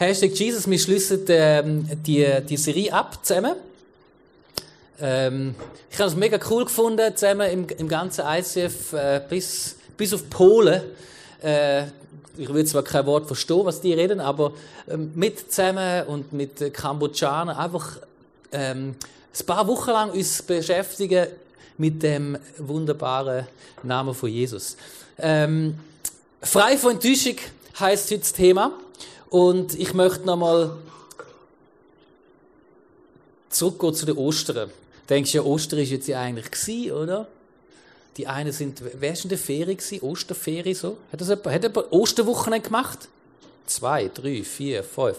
Hashtag Jesus, wir schließen ähm, die, die Serie ab zusammen. Ähm, ich habe es mega cool gefunden, zusammen im, im ganzen ICF äh, bis, bis auf Polen. Äh, ich will zwar kein Wort verstehen, was die reden, aber ähm, mit zusammen und mit Kambodschanern einfach ähm, ein paar Wochen lang uns beschäftigen mit dem wunderbaren Namen von Jesus. Ähm, frei von Enttäuschung heißt heute das Thema. Und ich möchte nochmal zurückgehen zu den Ostern. Denkst du, ja, Ostern ist jetzt ja eigentlich gewesen, oder? Die einen sind, wer ist in der Ferien gewesen? Osterferien so? Hat das jemand, hat jemand Osterwochenende gemacht? Zwei, drei, vier, fünf.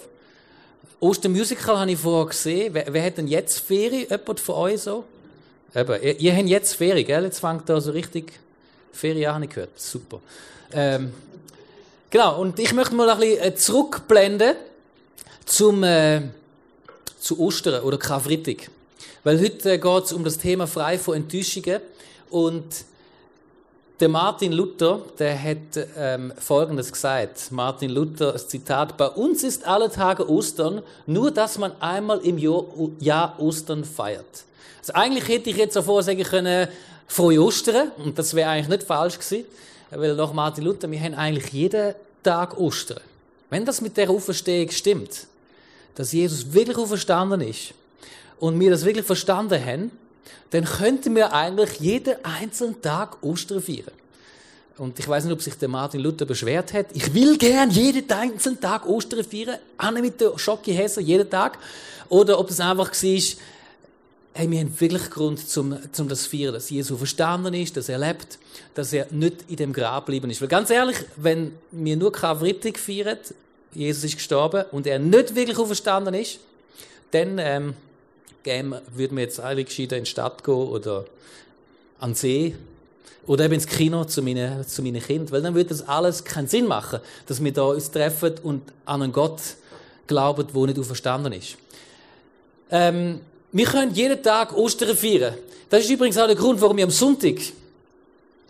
Ostermusical habe ich vorher gesehen. Wer, wer hat denn jetzt Ferien? Jemand von euch so? Eben, ihr, ihr habt jetzt Ferien, gell? Jetzt fängt da so richtig Ferien an, habe ich gehört. Super. Ähm, Genau, und ich möchte mal ein bisschen äh, zurückblenden zum, äh, zu Ostern oder Karfreitag. Weil heute äh, geht es um das Thema frei von Enttäuschungen. Und der Martin Luther, der hat ähm, Folgendes gesagt. Martin Luther, Zitat, bei uns ist alle Tage Ostern, nur dass man einmal im Jahr, Jahr Ostern feiert. Also eigentlich hätte ich jetzt davor sagen können, frohe Ostern, und das wäre eigentlich nicht falsch gewesen. Weil nach Martin Luther, wir haben eigentlich jeden Tag Ostern. Wenn das mit der Auferstehung stimmt, dass Jesus wirklich auferstanden ist und wir das wirklich verstanden haben, dann könnten wir eigentlich jeden einzelnen Tag Ostern feiern. Und ich weiß nicht, ob sich der Martin Luther beschwert hat. Ich will gern jeden einzelnen Tag Ostern feiern, Anne mit der Schocke Hesse jeden Tag. Oder ob das einfach war, hey, wir haben wirklich Grund, zum, zum das zu feiern, dass Jesus verstanden ist, dass er lebt, dass er nicht in dem Grab geblieben ist. Weil ganz ehrlich, wenn wir nur Karfreitag feiern, Jesus ist gestorben und er nicht wirklich auferstanden ist, dann ähm, würden wir jetzt eigentlich gescheiter in die Stadt gehen oder an den See oder eben ins Kino zu meinen, zu meinen Kindern. Weil dann würde das alles keinen Sinn machen, dass wir da uns treffen und an einen Gott glauben, der nicht auferstanden ist. Ähm, wir können jeden Tag Ostern feiern. Das ist übrigens auch der Grund, warum wir am Sonntag,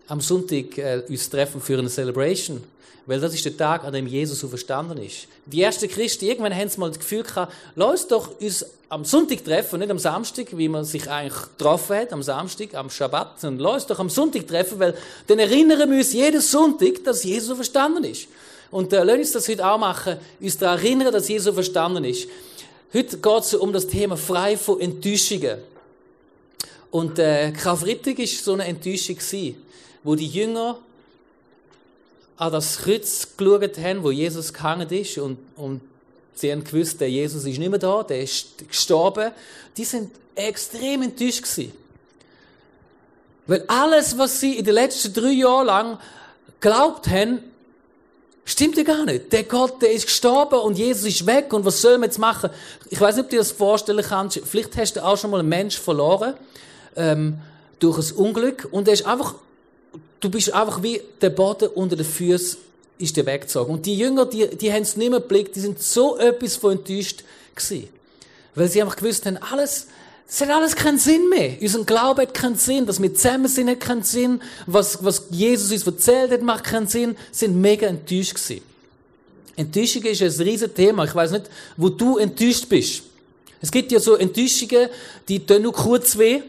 am Sonntag äh, uns treffen für eine Celebration. Weil das ist der Tag, an dem Jesus so verstanden ist. Die ersten Christen, irgendwann haben sie mal das Gefühl gehabt, lass uns doch uns am Sonntag treffen, nicht am Samstag, wie man sich eigentlich getroffen hat, am Samstag, am Schabbat, sondern lass uns doch am Sonntag treffen, weil dann erinnern wir uns jeden Sonntag, dass Jesus verstanden ist. Und äh, lass uns das heute auch machen, uns daran erinnern, dass Jesus verstanden ist. Heute geht es um das Thema frei von Enttäuschungen. Und äh, Karfreitag war so eine Enttäuschung, gewesen, wo die Jünger an das Kreuz geschaut haben, wo Jesus gehangen ist und, und sie haben gewusst, der Jesus ist nicht mehr da, der ist gestorben. Die sind extrem enttäuscht gewesen. Weil alles, was sie in den letzten drei Jahren lang glaubt haben, Stimmt ja gar nicht. Der Gott, der ist gestorben und Jesus ist weg und was soll man jetzt machen? Ich weiß nicht, ob du dir das vorstellen kannst. Vielleicht hast du auch schon mal einen Menschen verloren ähm, durch ein Unglück und er ist einfach, du bist einfach wie der Boden unter den Füßen ist dir weggezogen. Und die Jünger, die, die haben es nicht mehr geblickt, die sind so etwas von enttäuscht gewesen. Weil sie einfach gewusst haben, alles, es hat alles keinen Sinn mehr. Unser Glaube hat keinen Sinn. Dass wir zusammen sind, hat keinen Sinn. Was, was Jesus uns erzählt hat, macht keinen Sinn. Sie sind mega enttäuscht gewesen. Enttäuschung ist ein riesiges Thema. Ich weiß nicht, wo du enttäuscht bist. Es gibt ja so Enttäuschungen, die tun nur kurz weh.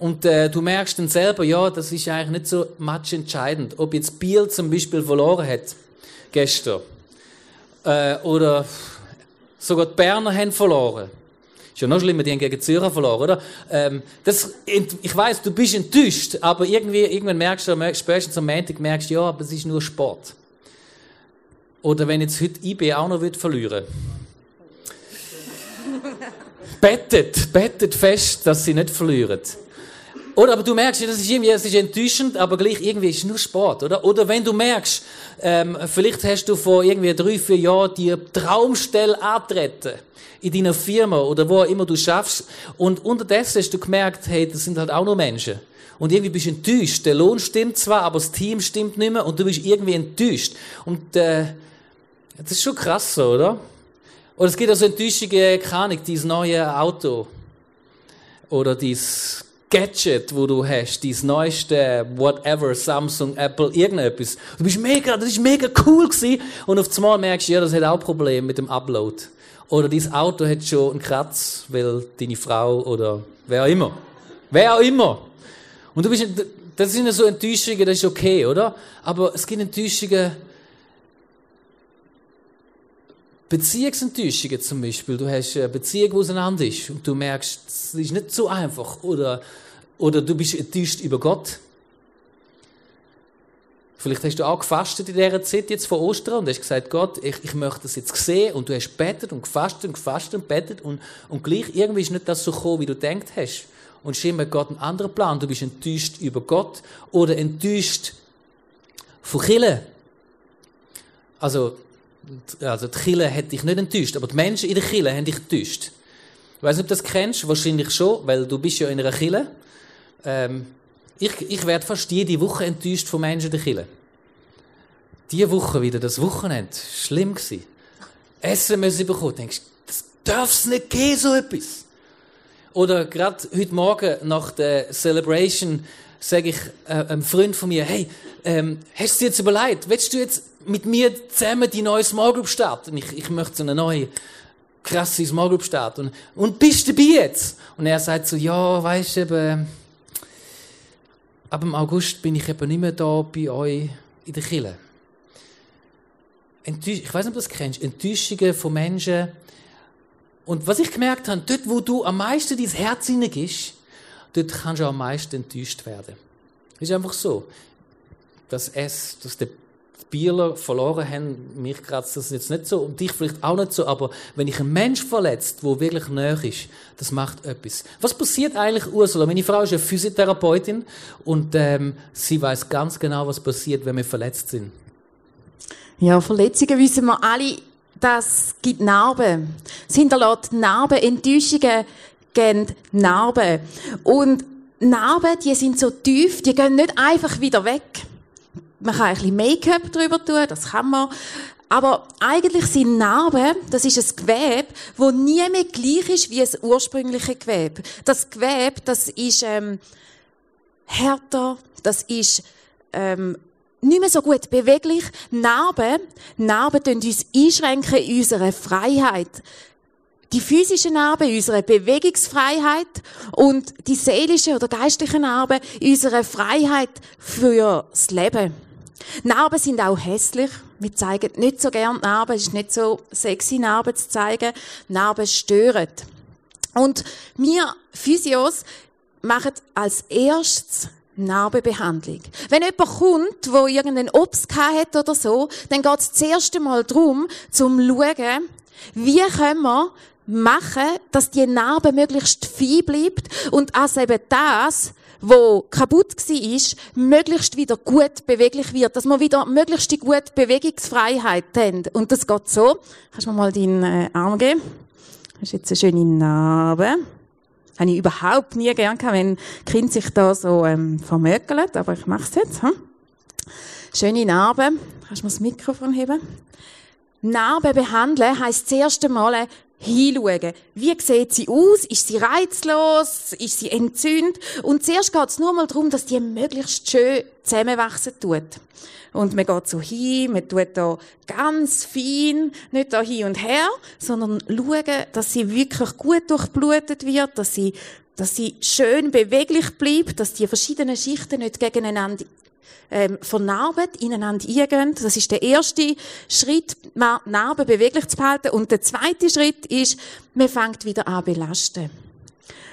Und äh, du merkst dann selber, ja, das ist eigentlich nicht so much entscheidend. Ob jetzt Biel zum Beispiel verloren hat, gestern. Äh, oder sogar die Berner haben verloren. Ist ja noch schlimmer, die haben gegen Zürcher verloren, oder? Ähm, das, ich weiß, du bist enttäuscht, aber irgendwie, irgendwann merkst du, spätestens am Montag merkst du, ja, aber es ist nur Sport. Oder wenn jetzt heute IB auch noch verlieren bettet, bettet fest, dass sie nicht verlieren. Oder aber du merkst, das ist irgendwie, es ist enttäuschend, aber gleich irgendwie ist es nur Sport, oder? Oder wenn du merkst, ähm, vielleicht hast du vor irgendwie drei, vier Jahren die Traumstelle antreten in deiner Firma oder wo immer du schaffst und unterdessen hast du gemerkt, hey, das sind halt auch nur Menschen. Und irgendwie bist du enttäuscht. Der Lohn stimmt zwar, aber das Team stimmt nicht mehr und du bist irgendwie enttäuscht. Und äh, das ist schon krass so, oder? Oder es gibt also Enttäuschungen, keine Ahnung, dieses neue Auto oder dieses Gadget, wo du hast, dein neueste, whatever, Samsung, Apple, irgendetwas. Du bist mega, das ist mega cool gewesen. Und auf einmal merkst du, ja, das hat auch Probleme mit dem Upload. Oder dein Auto hat schon einen Kratz, weil deine Frau oder wer auch immer. Wer auch immer. Und du bist, das sind so Enttäuschungen, das ist okay, oder? Aber es gibt Enttäuschungen, Beziehungsenttäuschungen zum Beispiel. Du hast eine Beziehung, die auseinander ist und du merkst, es ist nicht so einfach. Oder, oder du bist enttäuscht über Gott. Vielleicht hast du auch gefastet in dieser Zeit jetzt vor Ostern und hast gesagt, Gott, ich, ich möchte das jetzt sehen und du hast betet und gefastet und gefastet und betet und, und gleich irgendwie ist nicht das so gekommen, wie du denkt hast. Und scheinbar Gott einen anderen Plan. Du bist enttäuscht über Gott oder enttäuscht von Killen. Also, also die Kille hat dich nicht enttäuscht, aber die Menschen in der Kille haben dich enttäuscht. Ich weiß nicht, ob du das kennst, wahrscheinlich schon, weil du bist ja in einer Kille. Ähm, ich, ich werde fast jede Woche enttäuscht von Menschen in der Kille. Diese Woche wieder, das Wochenende, schlimm gewesen. Essen müssen bekommen, denkst, das darf es nicht geben, so etwas. Oder gerade heute Morgen nach der Celebration sage ich äh, einem Freund von mir, hey, ähm, hast du dir jetzt überlegt, willst du jetzt mit mir zusammen die neue Small Group starten. Ich, ich möchte so eine neue, krasse Small Group starten. Und, und bist du dabei jetzt? Und er sagt so, ja, weißt du, eben, ab dem August bin ich eben nicht mehr da bei euch in der Kille. Ich weiß nicht, ob du das kennst. Enttäuschungen von Menschen. Und was ich gemerkt habe, dort, wo du am meisten dein Herz hineingehst, dort kannst du am meisten enttäuscht werden. Ist einfach so. Dass es, dass der Bieler verloren haben, mich kratzt das jetzt nicht so und dich vielleicht auch nicht so, aber wenn ich einen Mensch verletzt, wo wirklich näher ist, das macht etwas. Was passiert eigentlich, Ursula? Meine Frau ist eine Physiotherapeutin und ähm, sie weiß ganz genau, was passiert, wenn wir verletzt sind. Ja, Verletzungen wissen wir alle, das gibt Narben. Es hinterlässt Narben, Enttäuschungen geben Narben. Und Narben, die sind so tief, die gehen nicht einfach wieder weg man kann ein bisschen Make-up drüber tun, das kann man. Aber eigentlich sind Narben, das ist ein Gewebe, wo nie mehr gleich ist wie das ursprüngliche Gewebe. Das Gewebe, das ist ähm, härter, das ist ähm, nicht mehr so gut beweglich. Narben, Narben tun uns einschränken in unserer Freiheit. Die physische Narben in unserer Bewegungsfreiheit und die seelische oder geistliche Narben in unserer Freiheit für das Leben. Narben sind auch hässlich. Wir zeigen nicht so gern Narben. Es ist nicht so sexy, Narben zu zeigen. Narben stören. Und wir Physios machen als erstes Narbenbehandlung. Wenn jemand kommt, wo irgendeinen Obst hat oder so, dann geht es zuerst einmal darum, zum schauen, wie können wir machen, dass die Narbe möglichst fein bleibt und als eben das wo kaputt ist, möglichst wieder gut beweglich wird, dass wir wieder möglichst die gute Bewegungsfreiheit haben. Und das geht so. Kannst du mir mal deinen äh, Arm geben? Das ist jetzt eine schöne Narbe. Habe ich überhaupt nie gern gehabt, wenn Kind sich da so ähm, vermökelt, aber ich mache es jetzt. Hm? Schöne Narbe. Kannst du mir das Mikrofon heben? Narbe behandeln heisst zuerst einmal hinschauen. Wie sieht sie aus? Ist sie reizlos? Ist sie entzündet? Und zuerst geht es nur mal darum, dass die möglichst schön zusammenwachsen tut. Und man geht so hin, man tut da ganz fein, nicht da hin und her, sondern schauen, dass sie wirklich gut durchblutet wird, dass sie dass sie schön beweglich bleibt, dass die verschiedenen Schichten nicht gegeneinander ähm, vernarben, ineinander eingehen. Das ist der erste Schritt, Narben beweglich zu behalten. Und der zweite Schritt ist, man fängt wieder an belasten.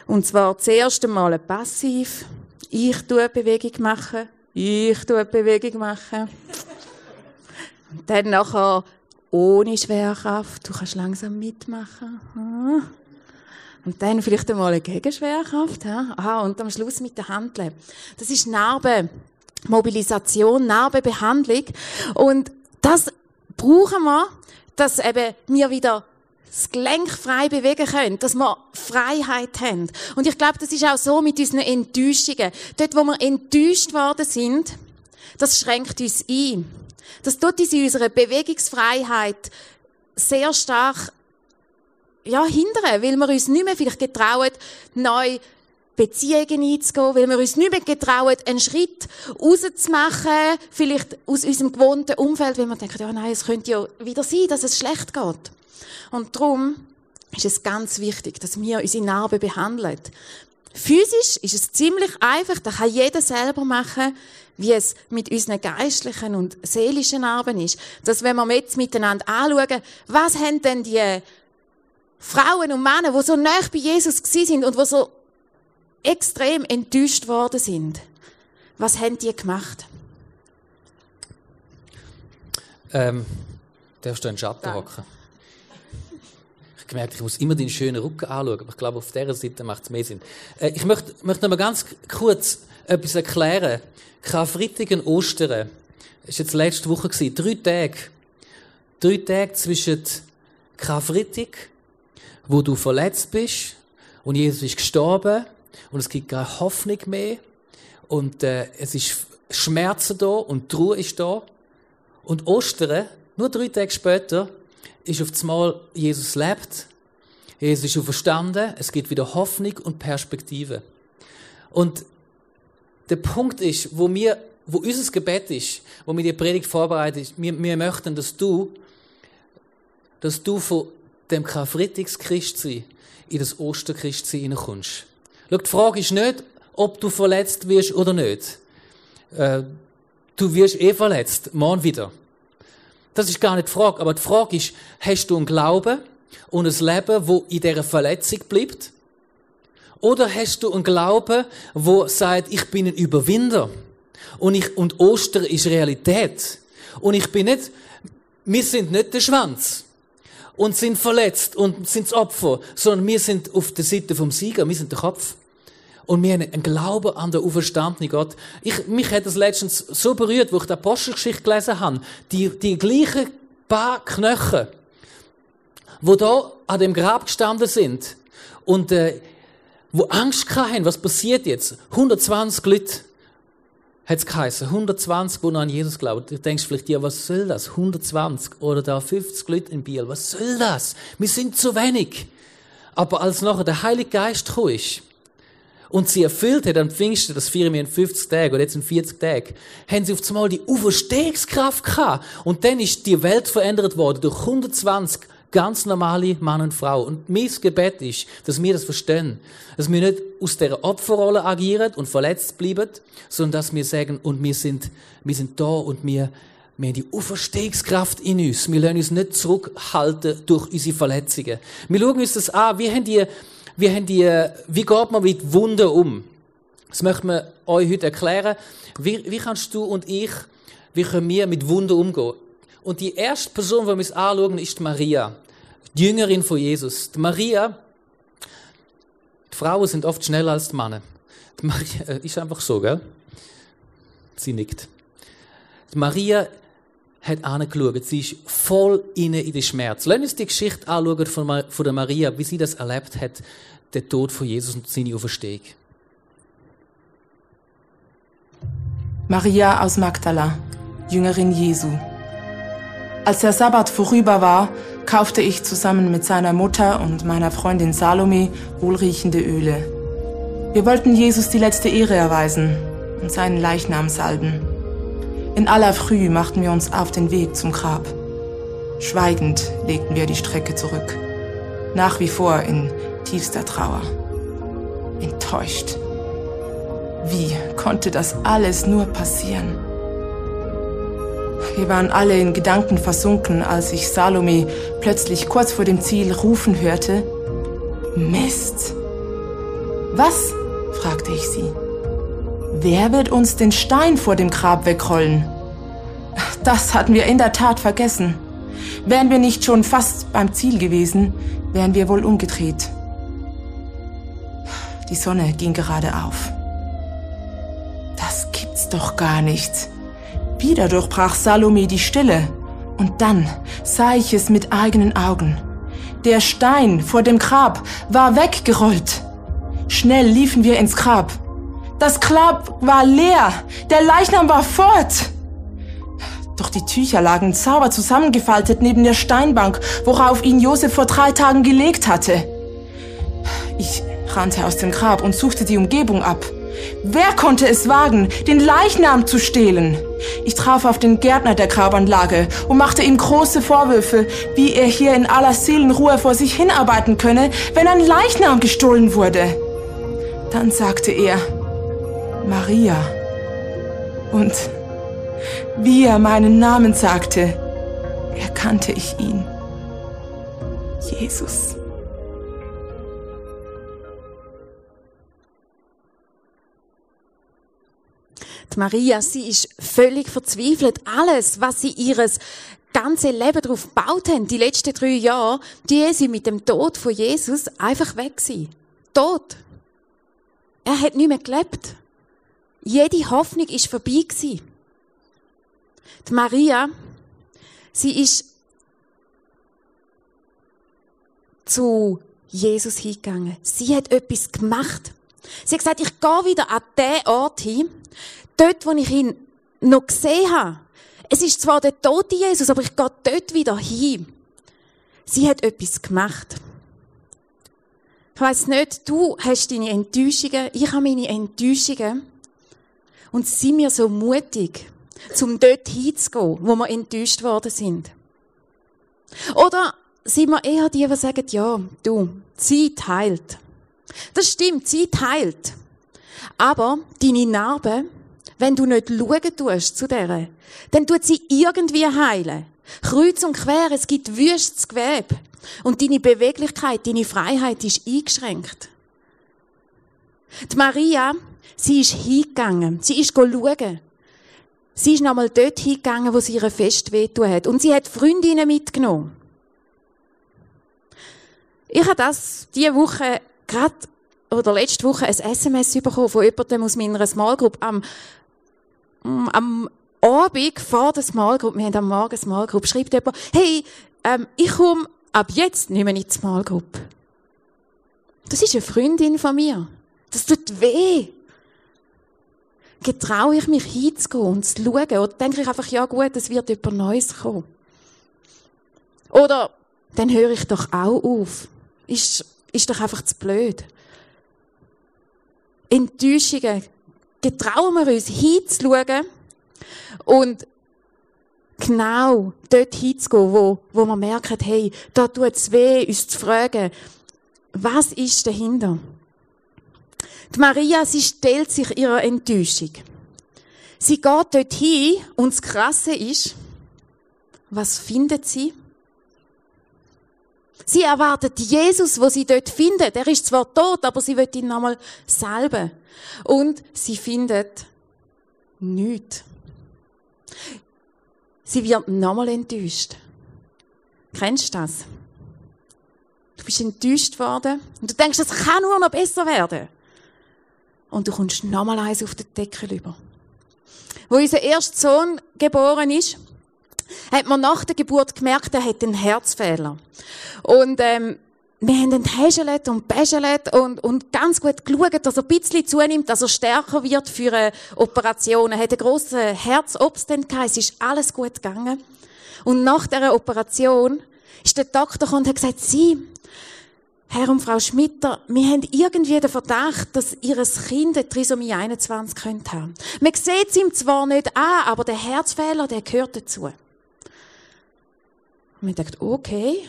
Und zwar zuerst einmal passiv. Ich tue Bewegung machen. Ich tue Bewegung machen. Und dann nachher ohne Schwerkraft. Du kannst langsam mitmachen. Und dann vielleicht einmal eine Gegenschwerkraft. Aha, und am Schluss mit der Handel. Das ist Narbe. Mobilisation, Narbebehandlung. Und das brauchen wir, dass eben wir wieder das Gelenk frei bewegen können, dass wir Freiheit haben. Und ich glaube, das ist auch so mit unseren Enttäuschungen. Dort, wo wir enttäuscht worden sind, das schränkt uns ein. Das tut uns in unserer Bewegungsfreiheit sehr stark ja, hindern, weil wir uns nicht mehr vielleicht getrauen, neu Beziehungen einzugehen, weil wir uns nicht mehr getrauen, einen Schritt rauszumachen, vielleicht aus unserem gewohnten Umfeld, weil wir denken, ja nein, es könnte ja wieder sein, dass es schlecht geht. Und darum ist es ganz wichtig, dass wir unsere Narben behandeln. Physisch ist es ziemlich einfach, da kann jeder selber machen, wie es mit unseren geistlichen und seelischen Narben ist. Dass wenn wir jetzt miteinander anschauen, was haben denn die Frauen und Männer, die so nah bei Jesus sind und die so extrem enttäuscht worden sind, was haben die gemacht? Ähm, darfst du einen Schatten hocken? Ich gemerkt, ich muss immer deinen schönen Rücken anschauen, aber ich glaube, auf dieser Seite macht es mehr Sinn. Äh, ich möchte, möchte noch mal ganz kurz etwas erklären. Karfreitag und Ostern. Das war jetzt letzte Woche. Gewesen. Drei Tage. Drei Tage zwischen Karfreitag, wo du verletzt bist und Jesus ist gestorben und es gibt keine Hoffnung mehr und äh, es ist Schmerzen da und die ist da. Und Ostern, nur drei Tage später, ist auf einmal Jesus lebt, Jesus ist auferstanden, es gibt wieder Hoffnung und Perspektive. Und der Punkt ist, wo wir, wo unser Gebet ist, wo wir die Predigt vorbereiten, wir, wir möchten, dass du, dass du von dem Karfreitagschristsein in das Osterchristsein hineinkommst. Schau, die Frage ist nicht, ob du verletzt wirst oder nicht. Äh, du wirst eh verletzt, morgen wieder. Das ist gar nicht die Frage. Aber die Frage ist, hast du einen Glauben und ein Leben, wo in dieser Verletzung bleibt? Oder hast du einen Glauben, wo sagt, ich bin ein Überwinder und ich, und Ostern ist Realität. Und ich bin nicht, wir sind nicht der Schwanz und sind verletzt und sind das Opfer, sondern wir sind auf der Seite vom Sieger, wir sind der Kopf. Und wir haben einen Glauben an den auferstandenen Gott. Ich, mich hat das letztens so berührt, wo ich die Apostelgeschichte gelesen habe. Die, die gleichen paar Knochen, wo da an dem Grab gestanden sind und äh, wo Angst hatten, was passiert jetzt? 120 Leute hat es geheißen. 120, die noch an Jesus glauben. Du denkst vielleicht, ja, was soll das? 120 oder da 50 Leute in Biel. Was soll das? Wir sind zu wenig. Aber als nachher der Heilige Geist gekommen ist, und sie erfüllt hat am Pfingsten, das feiern wir in 50 Tagen oder jetzt in 40 Tagen, haben sie auf einmal die Auferstehungskraft gehabt. Und dann ist die Welt verändert worden durch 120 ganz normale Mann und Frau. Und mein Gebet ist, dass wir das verstehen. Dass wir nicht aus der Opferrolle agieren und verletzt bleiben, sondern dass wir sagen, und wir sind, wir sind da und wir, wir haben die Auferstehungskraft in uns. Wir lassen uns nicht zurückhalten durch unsere Verletzungen. Wir schauen uns das an. Wir haben die, wir haben die, wie geht man mit Wunden um? Das möchten wir euch heute erklären. Wie, wie kannst du und ich, wie können wir mit Wunden umgehen? Und die erste Person, die wir uns anschauen, ist Maria, die Jüngerin von Jesus. Die Maria, die Frauen sind oft schneller als die Männer. Die Maria äh, ist einfach so, gell? Sie nickt. Die Maria hat angeschaut. Sie ist voll inne in den Schmerz. Lass uns die Geschichte anschauen von, von der Maria, wie sie das erlebt hat, der Tod von Jesus und seine Auferstehung. Maria aus Magdala, Jüngerin Jesu. Als der Sabbat vorüber war, kaufte ich zusammen mit seiner Mutter und meiner Freundin Salome wohlriechende Öle. Wir wollten Jesus die letzte Ehre erweisen und seinen Leichnam salben. In aller Früh machten wir uns auf den Weg zum Grab. Schweigend legten wir die Strecke zurück. Nach wie vor in tiefster Trauer. Enttäuscht. Wie konnte das alles nur passieren? Wir waren alle in Gedanken versunken, als ich Salome plötzlich kurz vor dem Ziel rufen hörte. Mist! Was? fragte ich sie. Wer wird uns den Stein vor dem Grab wegrollen? Das hatten wir in der Tat vergessen. Wären wir nicht schon fast beim Ziel gewesen, wären wir wohl umgedreht. Die Sonne ging gerade auf. Das gibt's doch gar nicht. Wieder durchbrach Salome die Stille. Und dann sah ich es mit eigenen Augen. Der Stein vor dem Grab war weggerollt. Schnell liefen wir ins Grab. Das Grab war leer. Der Leichnam war fort. Doch die Tücher lagen sauber zusammengefaltet neben der Steinbank, worauf ihn Josef vor drei Tagen gelegt hatte. Ich rannte aus dem Grab und suchte die Umgebung ab. Wer konnte es wagen, den Leichnam zu stehlen? Ich traf auf den Gärtner der Grabanlage und machte ihm große Vorwürfe, wie er hier in aller Seelenruhe vor sich hinarbeiten könne, wenn ein Leichnam gestohlen wurde. Dann sagte er, Maria. Und wie er meinen Namen sagte, erkannte ich ihn. Jesus. Maria, sie ist völlig verzweifelt. Alles, was sie ihres ganze Leben darauf gebaut haben, die letzten drei Jahre, die sie mit dem Tod von Jesus einfach weg sie. Tod. Er hat nicht mehr gelebt. Jede Hoffnung ist vorbei gewesen. Die Maria, sie ist zu Jesus hingegangen. Sie hat etwas gemacht. Sie hat gesagt, ich gehe wieder an den Ort hin, dort, wo ich ihn noch gesehen habe. Es ist zwar der tote Jesus, aber ich gehe dort wieder hin. Sie hat etwas gemacht. Ich weiss nicht, du hast deine Enttäuschungen, ich habe meine Enttäuschungen. Und sind wir so mutig, zum dort hinzugehen, wo wir enttäuscht worden sind. Oder sind wir eher die, die sagen, ja, du, Zeit heilt. Das stimmt, Zeit heilt. Aber deine Narbe, wenn du nicht schauen tust zu der, dann tut sie irgendwie heilen. Kreuz und quer, es gibt wüstes Gewebe. Und deine Beweglichkeit, deine Freiheit ist eingeschränkt. Die Maria, sie ist hingegangen. Sie ist schauen. Sie ist nochmal dort hingegangen, wo sie ihre Fest wehtun hat. Und sie hat Freundinnen mitgenommen. Ich habe das diese Woche gerade oder letzte Woche ein SMS bekommen von jemandem aus meiner Small Group am, am Abend vor der Small Group, wir haben am Morgen Small Group, schreibt jemand, hey, ähm, ich komme ab jetzt nicht mehr in die Small Group. Das ist eine Freundin von mir. Das tut weh. Getraue ich mich hinzugehen und zu schauen? Oder denke ich einfach, ja gut, es wird jemand Neues kommen? Oder dann höre ich doch auch auf. Ist, ist doch einfach zu blöd. Enttäuschungen. Getrauen wir uns hinzuschauen und genau dort hinzugehen, wo, wo man merkt, hey, da tut es weh, uns zu fragen, was ist dahinter? Die Maria, sie stellt sich ihrer Enttäuschung. Sie geht dort hin und das Krasse ist, was findet sie? Sie erwartet Jesus, wo sie dort findet. Er ist zwar tot, aber sie wird ihn nochmal salben. Und sie findet nichts. Sie wird nochmal enttäuscht. Kennst du das? Du bist enttäuscht worden und du denkst, das kann nur noch besser werden. Und du kommst nochmal eins auf den Deckel über. Wo unser erster Sohn geboren ist, hat man nach der Geburt gemerkt, er hat einen Herzfehler. Und ähm, wir haben ihn häschelet und bäschelet und, und ganz gut geschaut, dass er ein bisschen zunimmt, dass er stärker wird für eine Operation. Er hat einen grossen gehabt, es ist alles gut gegangen. Und nach dieser Operation ist der Doktor gekommen und hat gesagt, Sie, Herr und Frau Schmitter, wir haben irgendwie den Verdacht, dass Ihr Kind eine Trisomie 21 könnte haben. Man sieht es ihm zwar nicht an, aber der Herzfehler, der gehört dazu. Man denkt, okay.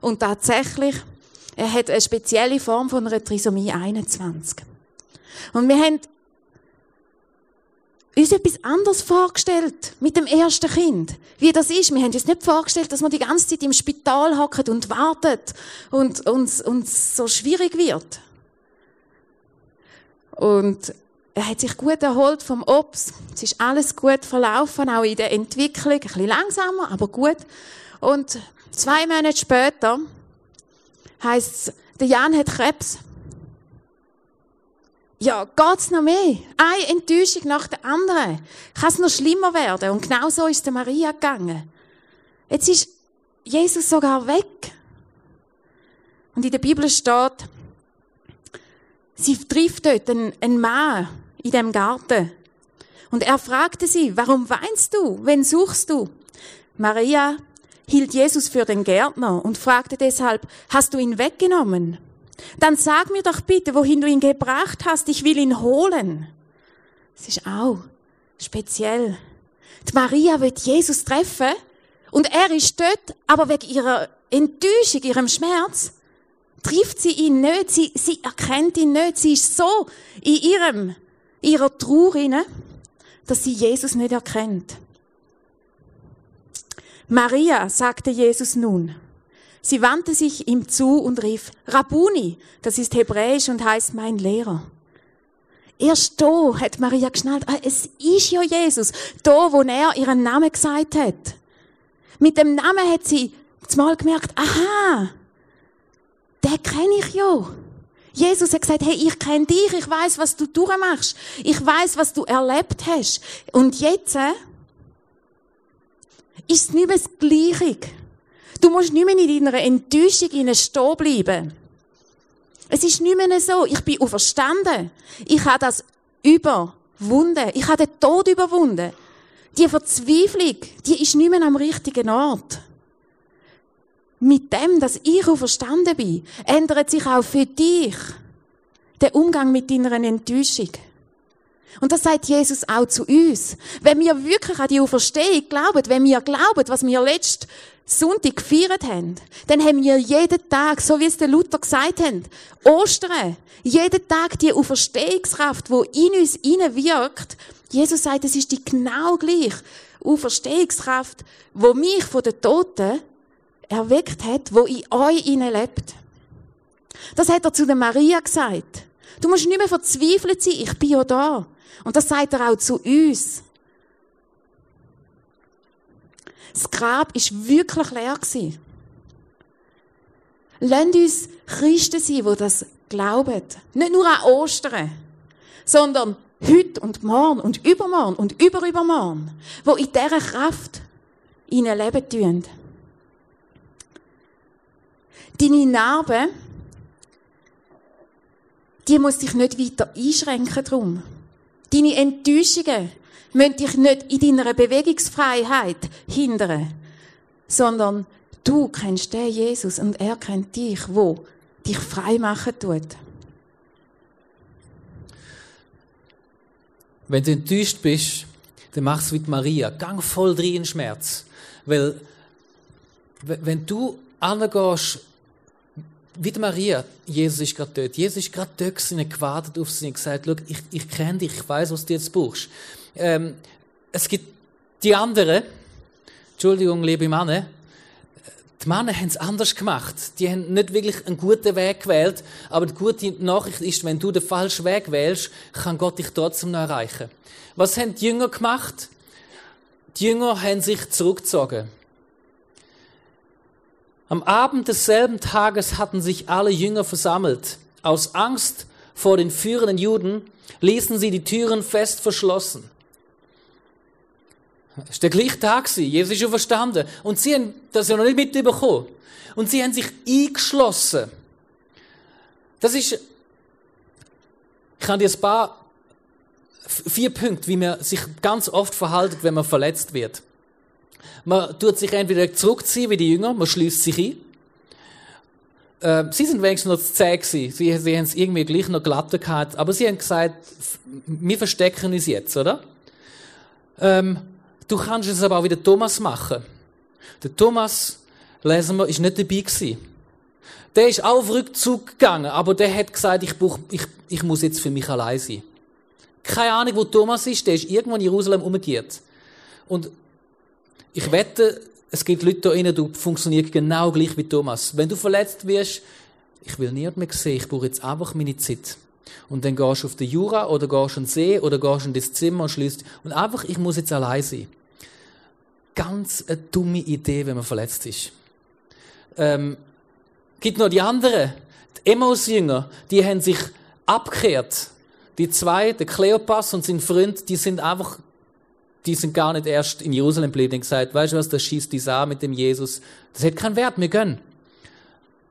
Und tatsächlich, er hat eine spezielle Form von einer Trisomie 21. Und wir haben uns etwas anderes vorgestellt mit dem ersten Kind. Wie das ist. Wir haben uns nicht vorgestellt, dass man die ganze Zeit im Spital hockt und wartet und uns uns so schwierig wird. Und er hat sich gut erholt vom Obst. Es ist alles gut verlaufen, auch in der Entwicklung. Ein bisschen langsamer, aber gut. Und zwei Monate später heisst der Jan hat Krebs. Ja, geht's noch mehr? Eine Enttäuschung nach der anderen. Kann es noch schlimmer werden? Und genau so ist der Maria gegangen. Jetzt ist Jesus sogar weg. Und in der Bibel steht, sie trifft dort einen, einen Mann in dem Garten. Und er fragte sie, warum weinst du? Wen suchst du? Maria hielt Jesus für den Gärtner und fragte deshalb, hast du ihn weggenommen? Dann sag mir doch bitte, wohin du ihn gebracht hast. Ich will ihn holen. Es ist auch speziell. Die Maria wird Jesus treffen und er ist dort, aber wegen ihrer Enttäuschung, ihrem Schmerz, trifft sie ihn nicht, sie, sie erkennt ihn nicht, sie ist so in ihrem, ihrer Trauer dass sie Jesus nicht erkennt. Maria, sagte Jesus nun. Sie wandte sich ihm zu und rief, Rabuni, das ist hebräisch und heißt mein Lehrer. Erst da hat Maria geschnallt, ah, es ist ja Jesus, da, wo er ihren Namen gesagt hat. Mit dem Namen hat sie zumal gemerkt, aha, den kenne ich ja. Jesus hat gesagt, hey, ich kenne dich, ich weiß, was du durchmachst, ich weiß, was du erlebt hast. Und jetzt äh, ist es nicht mehr das Gleiche. Du musst nicht mehr in deiner Enttäuschung stehen bleiben. Es ist nicht mehr so. Ich bin auferstanden. Ich habe das überwunden. Ich habe den Tod überwunden. Die Verzweiflung, die ist nicht mehr am richtigen Ort. Mit dem, dass ich auferstanden bin, ändert sich auch für dich der Umgang mit deiner Enttäuschung. Und das sagt Jesus auch zu uns. Wenn wir wirklich an die Auferstehung glauben, wenn wir glauben, was wir letzten Sonntag gefeiert haben, dann haben wir jeden Tag, so wie es der Luther gesagt hat, Ostern, jeden Tag die Auferstehungskraft, die in uns wirkt. Jesus sagt, es ist die genau gleich Auferstehungskraft, wo mich von den Toten erweckt hat, wo in euch lebt. Das hat er zu der Maria gesagt. Du musst nicht mehr verzweifelt sein, ich bin ja da. Und das sagt er auch zu uns. Das Grab ist wirklich leer gewesen. Lasst uns Christen sein, die das glauben. Nicht nur an Ostern, sondern heute und morgen und übermorgen und überübermorgen, wo in dieser Kraft ihnen leben tun. Deine Narbe, die muss dich nicht weiter einschränken drum. Deine Enttäuschungen müssen dich nicht in deiner Bewegungsfreiheit hindern, sondern du kennst den Jesus und er kennt dich, wo dich frei machen tut. Wenn du enttäuscht bist, dann mach es wie Maria. Gang voll drin in Schmerz. Weil, wenn du angehst, wie die Maria, Jesus ist gerade dort. Jesus ist gerade dort und gewartet auf sie und gesagt, schau, ich, ich kenne dich, ich weiß, was du jetzt brauchst. Ähm, es gibt die anderen, Entschuldigung, liebe Männer, die Männer haben es anders gemacht. Die haben nicht wirklich einen guten Weg gewählt, aber die gute Nachricht ist, wenn du den falschen Weg wählst, kann Gott dich trotzdem noch erreichen. Was haben die Jünger gemacht? Die Jünger haben sich zurückgezogen. Am Abend desselben Tages hatten sich alle Jünger versammelt. Aus Angst vor den führenden Juden ließen sie die Türen fest verschlossen. Es war der gleiche Tag, Jesus ist schon verstanden. Und sie haben das ja noch nicht mitbekommen. Und sie haben sich eingeschlossen. Das ist, ich kann dir ein paar, vier Punkte, wie man sich ganz oft verhaltet, wenn man verletzt wird. Man tut sich entweder zurückziehen wie die Jünger, man schließt sich ein. Äh, sie sind wenigstens noch zu zäh gewesen. Sie, sie haben es irgendwie gleich noch glatter gehabt, aber sie haben gesagt, wir verstecken uns jetzt, oder? Ähm, du kannst es aber auch wie der Thomas machen. Der Thomas, lesen wir, ist nicht dabei gewesen. Der ist auf Rückzug gegangen, aber der hat gesagt, ich, brauch, ich, ich muss jetzt für mich allein sein. Keine Ahnung, wo Thomas ist, der ist irgendwo in Jerusalem umgekehrt. Und ich wette, es gibt Leute da drinnen, du funktionierst genau gleich wie Thomas. Wenn du verletzt wirst, ich will niemand mehr sehen, ich brauche jetzt einfach meine Zeit. Und dann gehst du auf den Jura oder gehst an den See oder gehst in das Zimmer und schließt. Und einfach, ich muss jetzt allein sein. Ganz eine dumme Idee, wenn man verletzt ist. Ähm, gibt noch die anderen, die Emmaus-Jünger, die haben sich abgekehrt. Die zwei, der Kleopas und sein Freund, die sind einfach die sind gar nicht erst in Jerusalem geblieben gesagt, weißt du was, das schießt die Saar mit dem Jesus. Das hat keinen Wert, wir gönnen.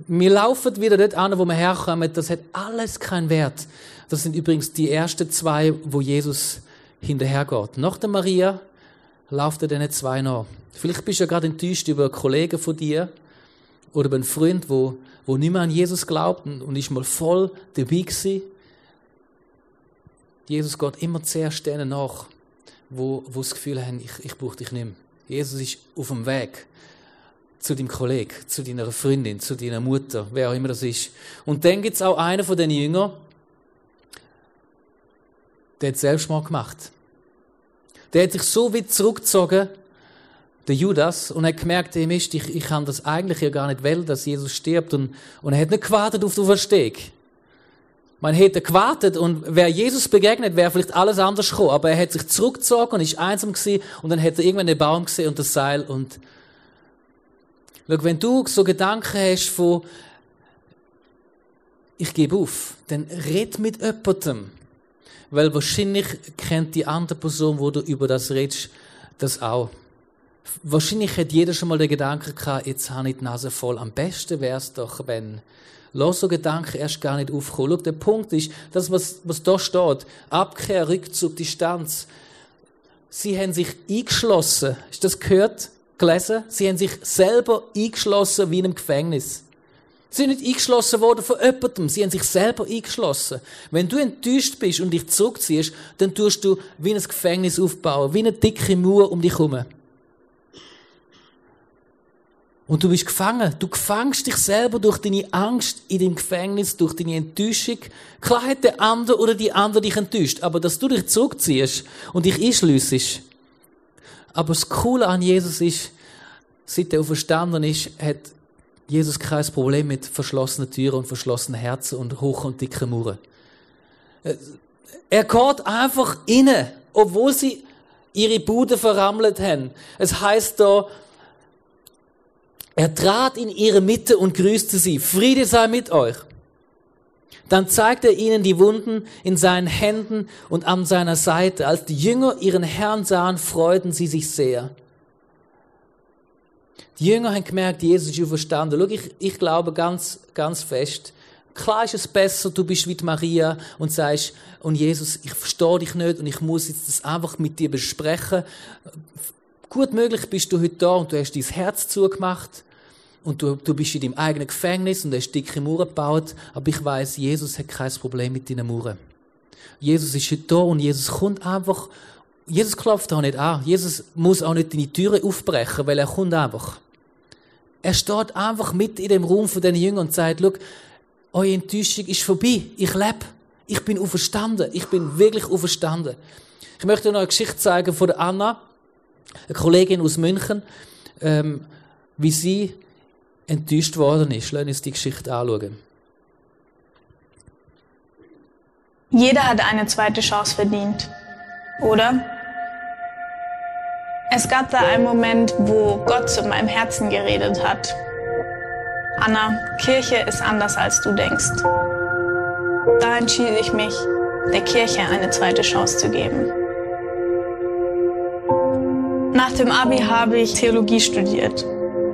Wir laufen wieder dort an, wo wir herkommen, das hat alles keinen Wert. Das sind übrigens die ersten zwei, wo Jesus hinterhergeht. Nach der Maria lauft er diesen zwei nach. Vielleicht bist du ja gerade enttäuscht über Kollegen von dir Oder bei einem Freund, wo, wo nicht mehr an Jesus glaubt und, und ist mal voll dabei gewesen. Jesus geht immer zuerst denen nach, wo, wo das Gefühl haben, ich, ich brauche dich nicht mehr. Jesus ist auf dem Weg zu deinem Kollegen, zu deiner Freundin, zu deiner Mutter, wer auch immer das ist. Und dann gibt es auch einen von den Jüngern, der hat Selbstmord gemacht. Der hat sich so weit zurückgezogen, der Judas, und hat gemerkt, hey Mist, ich, ich kann das eigentlich ja gar nicht wollen, dass Jesus stirbt. Und, und er hat nicht gewartet auf den Versteg. Man hätte gewartet und wer Jesus begegnet, wäre vielleicht alles anders gekommen. Aber er hat sich zurückgezogen und ist einsam gewesen und dann hat er irgendwann den Baum gesehen und das Seil und Schau, wenn du so Gedanken hast von ich gebe auf, dann red mit jemandem. Weil wahrscheinlich kennt die andere Person, wo du über das redest, das auch. Wahrscheinlich hat jeder schon mal den Gedanken gehabt, jetzt habe ich die Nase voll. Am besten wäre es doch, wenn Lass so Gedanken erst gar nicht aufkommen. Schau, der Punkt ist, das, was, was da steht, Abkehr, Rückzug, Distanz. Sie haben sich eingeschlossen. Ist das gehört? Gelesen? Sie haben sich selber eingeschlossen wie in einem Gefängnis. Sie sind nicht eingeschlossen worden von jemandem, sie haben sich selber eingeschlossen. Wenn du enttäuscht bist und dich zurückziehst, dann tust du wie ein Gefängnis aufbauen, wie eine dicke Mauer um dich herum. Und du bist gefangen. Du gefängst dich selber durch deine Angst in dem Gefängnis, durch deine Enttäuschung. Klar hat der andere oder die andere dich enttäuscht, aber dass du dich zurückziehst und dich einschliessest. Aber das Coole an Jesus ist, seit er verstanden ist, hat Jesus kein Problem mit verschlossenen Türen und verschlossenen Herzen und hoch und dicken Mauern. Er geht einfach inne, obwohl sie ihre Bude verrammelt haben. Es heißt da, er trat in ihre Mitte und grüßte sie. Friede sei mit euch. Dann zeigte er ihnen die Wunden in seinen Händen und an seiner Seite. Als die Jünger ihren Herrn sahen, freuten sie sich sehr. Die Jünger haben gemerkt, Jesus ist verstanden. Schau, ich, ich glaube ganz, ganz fest. Klar ist es besser, du bist wie Maria und sagst, und Jesus, ich verstehe dich nicht und ich muss jetzt das einfach mit dir besprechen. Gut möglich bist du heute da und du hast dein Herz zugemacht und du, du bist in deinem eigenen Gefängnis und hast dicke Mauern gebaut, aber ich weiß, Jesus hat kein Problem mit deinen Mauern. Jesus ist heute da und Jesus kommt einfach, Jesus klopft auch nicht an. Jesus muss auch nicht deine Türen aufbrechen, weil er kommt einfach. Er steht einfach mit in dem Raum von den Jüngern und sagt, schau, eure Enttäuschung ist vorbei. Ich lebe. Ich bin auferstanden. Ich bin wirklich auferstanden. Ich möchte noch eine Geschichte zeigen von Anna, eine Kollegin aus München, ähm, wie sie enttäuscht worden ist. Lass uns die Geschichte anschauen. Jeder hat eine zweite Chance verdient, oder? Es gab da einen Moment, wo Gott zu meinem Herzen geredet hat. Anna, Kirche ist anders als du denkst. Da entschied ich mich, der Kirche eine zweite Chance zu geben. Nach dem Abi habe ich Theologie studiert,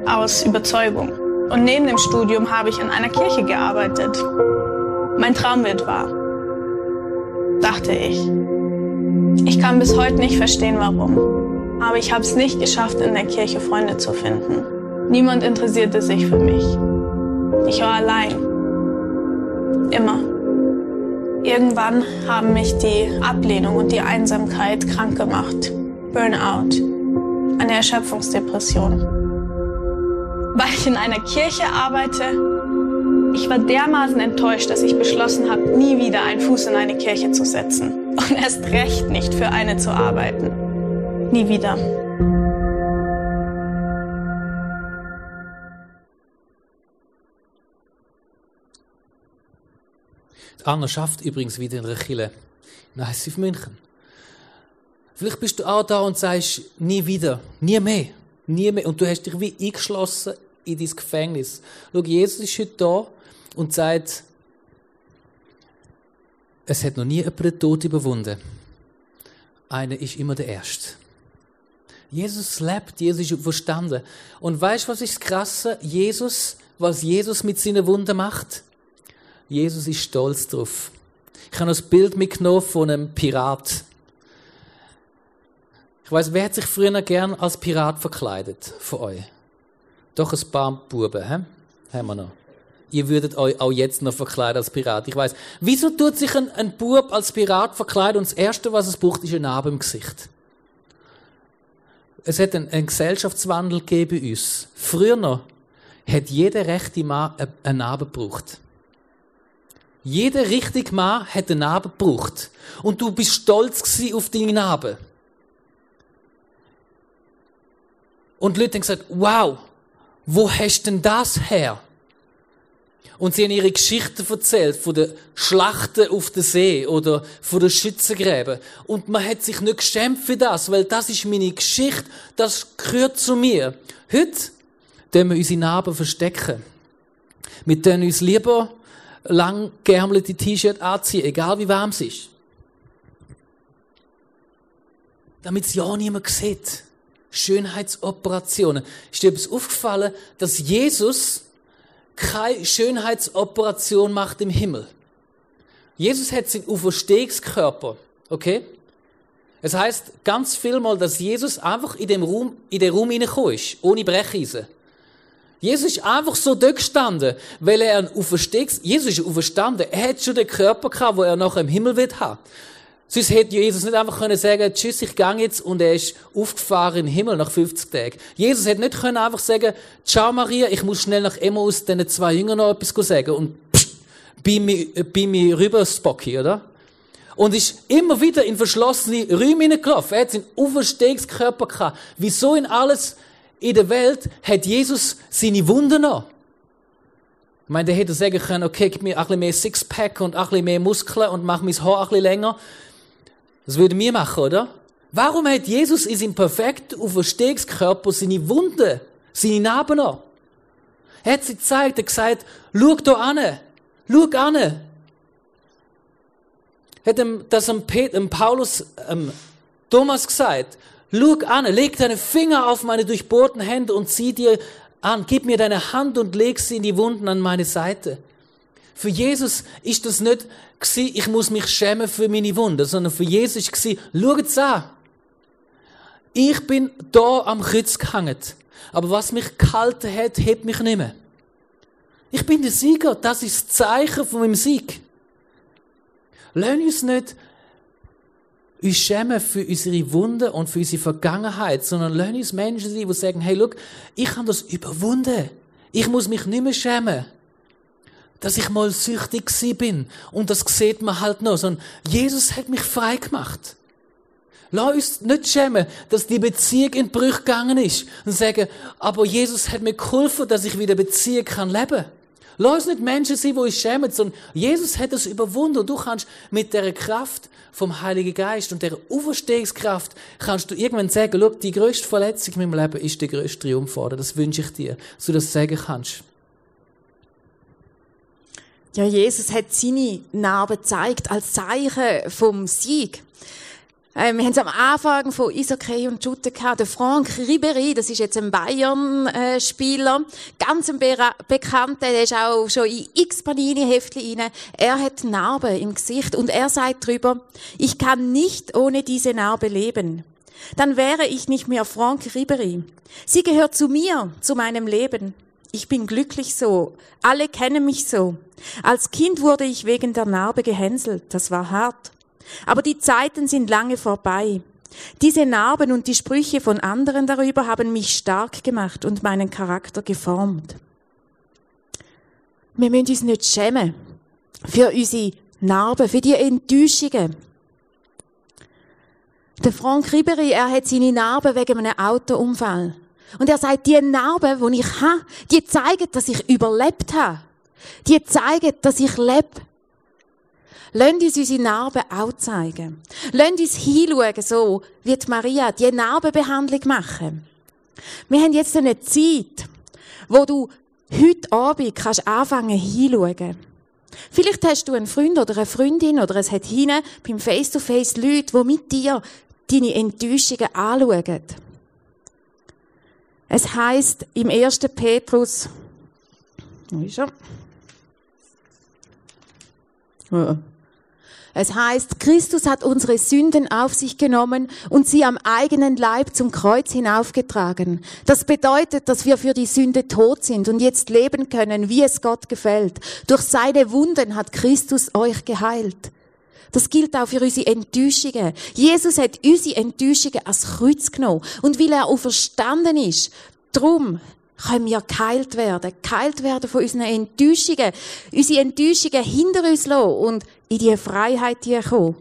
aus Überzeugung. Und neben dem Studium habe ich in einer Kirche gearbeitet. Mein Traum wird wahr, dachte ich. Ich kann bis heute nicht verstehen, warum. Aber ich habe es nicht geschafft, in der Kirche Freunde zu finden. Niemand interessierte sich für mich. Ich war allein. Immer. Irgendwann haben mich die Ablehnung und die Einsamkeit krank gemacht. Burnout. Eine Erschöpfungsdepression weil ich in einer Kirche arbeite. Ich war dermaßen enttäuscht, dass ich beschlossen habe, nie wieder einen Fuß in eine Kirche zu setzen. Und erst recht nicht für eine zu arbeiten. Nie wieder. Anna schafft übrigens wieder in der Kille in ICF München. Vielleicht bist du auch da und sagst, nie wieder, nie mehr. Nie mehr. Und du hast dich wie eingeschlossen in dein Gefängnis. Schau, Jesus ist heute da und sagt, es hat noch nie jemand den Tod überwunden. Einer ist immer der Erste. Jesus lebt, Jesus ist verstanden. Und weißt du, was ist das Krasse? Jesus, was Jesus mit seinen Wunden macht? Jesus ist stolz drauf. Ich habe noch ein Bild mitgenommen von einem Pirat. Ich weiß, wer hat sich früher gern als Pirat verkleidet von euch? Doch ein paar Buben, hä? haben wir noch. Ihr würdet euch auch jetzt noch verkleiden als Pirat. Ich weiß. Wieso tut sich ein, ein Bub als Pirat verkleiden und das Erste, was es braucht, ist eine Narbe im Gesicht? Es hat einen, einen Gesellschaftswandel gegeben bei uns. Früher noch hat jeder rechte Mann eine Narbe gebraucht. Jeder richtige Mann hat eine Narbe gebraucht. Und du bist stolz auf deine Narbe. Und die Leute haben gesagt, wow, wo hast denn das her? Und sie haben ihre Geschichten erzählt von den Schlachten auf dem See oder von den Schützengräben. Und man hat sich nicht geschämt für das, weil das ist meine Geschichte, das gehört zu mir. Heute tun wir unsere Narben verstecken. Wir tun uns lieber lang geärmelte T-Shirt anziehen, egal wie warm es ist. Damit es ja niemand sieht. Schönheitsoperationen. Ist dir etwas aufgefallen, dass Jesus keine Schönheitsoperation macht im Himmel? Jesus hat seinen Auferstehungskörper, okay? Es heißt ganz viel mal, dass Jesus einfach in dem Raum, in den Raum hineingekommen ist, ohne Brecheisen. Jesus ist einfach so dort gestanden, weil er ein Auferstehungs... Jesus ist auferstanden. Er hat schon den Körper gehabt, wo er nachher im Himmel wird haben. Sonst hätte Jesus nicht einfach können sagen, tschüss, ich gehe jetzt und er ist aufgefahren in den Himmel nach 50 Tagen. Jesus hätte nicht können einfach sagen, ciao Maria, ich muss schnell nach Emmaus diesen zwei Jüngern noch etwas sagen und psch, bei mir, bei mir rüber Spocky, oder? Und ist immer wieder in verschlossene Räume hineingelaufen. Er hat seinen Auferstehungskörper gehabt. Wieso in alles in der Welt hat Jesus seine Wunden noch? Ich meine, der hätte sagen können, okay, gib mir ein bisschen mehr Sixpack und ein bisschen mehr Muskeln und mach mein Haar ein bisschen länger. Das würden wir machen, oder? Warum hat Jesus in seinem perfekten Auferstehungskörper seine Wunden, seine Narben noch? Er hat sie gezeigt, er gesagt, schau da an, schau an. Hat ihm das dem, dem Paulus, ähm, Thomas gesagt, schau an, leg deine Finger auf meine durchbohrten Hände und zieh dir an, gib mir deine Hand und leg sie in die Wunden an meine Seite. Für Jesus ist das nicht gewesen, ich muss mich schämen für meine Wunden, sondern für Jesus war, schaut's an. Ich bin da am Kreuz gehangen. Aber was mich gehalten hat, hebt mich nicht mehr. Ich bin der Sieger. Das ist das Zeichen von meinem Sieg. Lass uns nicht uns schämen für unsere Wunden und für unsere Vergangenheit, sondern lass uns Menschen sein, die sagen, hey, look, ich habe das überwunden. Ich muss mich nicht mehr schämen dass ich mal süchtig bin. Und das sieht man halt noch. Sondern Jesus hat mich frei gemacht. Lass uns nicht schämen, dass die Beziehung in Brüche gegangen ist. Und sagen, aber Jesus hat mir geholfen, dass ich wieder Beziehung kann leben. Lass uns nicht Menschen sein, die uns schämen, sondern Jesus hat das überwunden. Und du kannst mit der Kraft vom Heiligen Geist und der Auferstehungskraft kannst du irgendwann sagen, schau, die größte Verletzung in meinem Leben ist der größte Triumph? Das wünsche ich dir, dass du das sagen kannst. Ja, Jesus hat seine Narben gezeigt als Zeichen vom Sieg. Äh, wir haben es am Anfang von Isokay und Jutte gehabt. Der Franck Ribéry, das ist jetzt ein Bayern-Spieler, ganz ein bekannter, der ist auch schon in x Panini-Heftchen rein. Er hat Narben im Gesicht und er sagt drüber, ich kann nicht ohne diese Narbe leben. Dann wäre ich nicht mehr Franck Ribéry. Sie gehört zu mir, zu meinem Leben. Ich bin glücklich so. Alle kennen mich so. Als Kind wurde ich wegen der Narbe gehänselt. Das war hart. Aber die Zeiten sind lange vorbei. Diese Narben und die Sprüche von anderen darüber haben mich stark gemacht und meinen Charakter geformt. Wir müssen uns nicht schämen für unsere Narben, für die Enttäuschungen. Der Frank Ribery, er hat seine Narben wegen einem Autounfall. Und er sagt, die Narben, die ich habe, die zeigen, dass ich überlebt habe. Die zeigen, dass ich lebe. Lasst uns unsere Narben auch zeigen. Lasst uns hinschauen, so wie Maria die Narbenbehandlung machen. Wir haben jetzt eine Zeit, wo du heute Abend kannst anfangen hinschauen. Vielleicht hast du einen Freund oder eine Freundin oder es hat hinten beim Face-to-Face -face Leute, die mit dir deine Enttäuschungen anschauen. Es heißt im 1. Petrus, wo ist er? Es heißt, Christus hat unsere Sünden auf sich genommen und sie am eigenen Leib zum Kreuz hinaufgetragen. Das bedeutet, dass wir für die Sünde tot sind und jetzt leben können, wie es Gott gefällt. Durch seine Wunden hat Christus euch geheilt. Das gilt auch für unsere Enttäuschungen. Jesus hat unsere Enttäuschungen als Kreuz genommen. Und weil er auferstanden ist, drum können wir geheilt werden. Geheilt werden von unseren Enttäuschungen. Unsere Enttäuschungen hinter uns lassen und in die Freiheit kommen.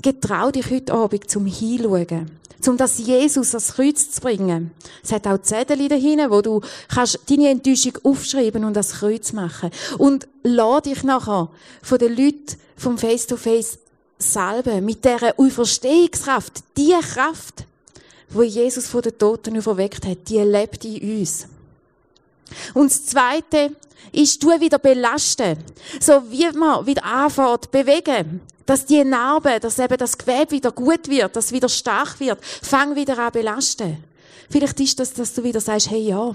Getrau dich heute Abend zum Hinschauen. Um das Jesus ans Kreuz zu bringen. Es hat auch Zettel da hinten, wo du kannst deine Enttäuschung aufschreiben und ans Kreuz machen. Und lade dich nachher von den Leuten vom Face-to-Face salben mit dieser Auferstehungskraft. Die Kraft, wo Jesus von den Toten auferweckt hat, die lebt in uns. Und das Zweite ist, du wieder belasten. So wie man wieder anfängt, bewegen. Dass die Narbe, dass eben das Gewebe wieder gut wird, dass wieder stark wird. Fang wieder an belasten. Vielleicht ist das, dass du wieder sagst, hey, ja,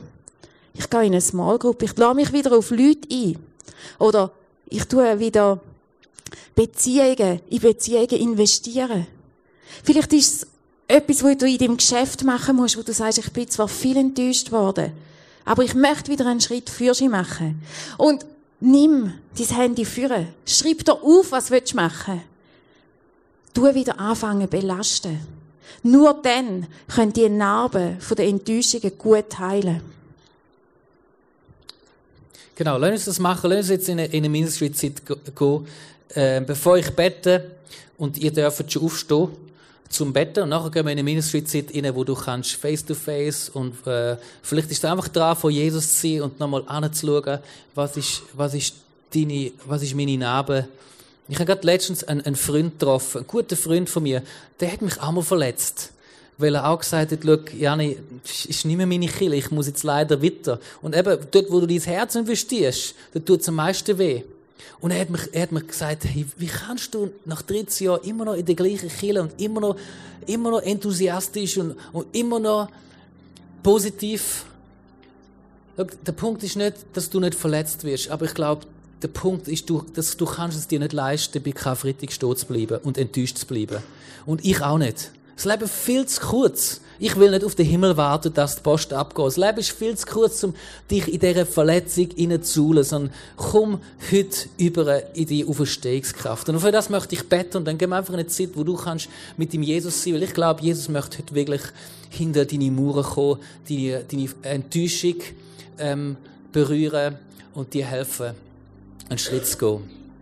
ich gehe in eine Small Group, ich lade mich wieder auf Leute ein. Oder ich tue wieder Beziehungen, in Beziehungen investieren. Vielleicht ist es etwas, was du in deinem Geschäft machen musst, wo du sagst, ich bin zwar viel enttäuscht worden, aber ich möchte wieder einen Schritt für sie machen. Und nimm dein Handy führen. Schreib dir auf, was du machen Du wieder anfangen belasten. Nur dann können die Narben von den Enttäuschungen gut heilen. Genau, lass uns das machen. Lass uns jetzt in eine, in eine Ministry-Zeit gehen. Äh, bevor ich bete und ihr dürft schon aufstehen zum Betten und nachher gehen wir in eine Ministry-Zeit rein, wo du kannst face-to-face und äh, vielleicht ist es einfach dran, vor Jesus zu sein und nochmal anzuschauen, was ist, was ist deine, was ist meine Narbe. Ich habe gerade letztens einen, einen Freund getroffen, einen guten Freund von mir, der hat mich auch mal verletzt. Weil er auch gesagt hat, schau, Jani, ist nicht mehr meine Kille, ich muss jetzt leider weiter. Und eben, dort, wo du dein Herz investierst, dort tut es am meisten weh. Und er hat, mich, er hat mir gesagt, hey, wie kannst du nach 13 Jahren immer noch in der gleichen Kirche und immer noch, immer noch enthusiastisch und, und immer noch positiv? Der Punkt ist nicht, dass du nicht verletzt wirst, aber ich glaube, der Punkt ist, du, dass du kannst es dir nicht leisten, bei Karfreitag stehen zu bleiben und enttäuscht zu bleiben. Und ich auch nicht. Das Leben ist viel zu kurz. Ich will nicht auf den Himmel warten, dass die Post abgeht. Das Leben ist viel zu kurz, um dich in dieser Verletzung hineinzuholen, sondern komm heute über in die Auferstehungskraft. Und für das möchte ich beten und dann gehen wir einfach in eine Zeit, wo du kannst mit dem Jesus sein, weil ich glaube, Jesus möchte heute wirklich hinter deine Mauern kommen, deine, deine Enttäuschung ähm, berühren und dir helfen, einen Schritt zu gehen.